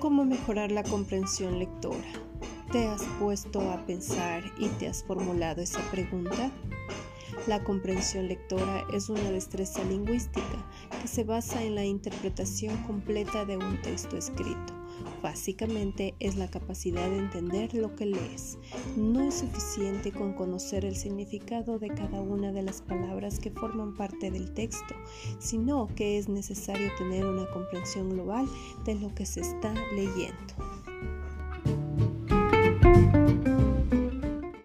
¿Cómo mejorar la comprensión lectora? ¿Te has puesto a pensar y te has formulado esa pregunta? La comprensión lectora es una destreza lingüística que se basa en la interpretación completa de un texto escrito. Básicamente es la capacidad de entender lo que lees. No es suficiente con conocer el significado de cada una de las palabras que forman parte del texto, sino que es necesario tener una comprensión global de lo que se está leyendo.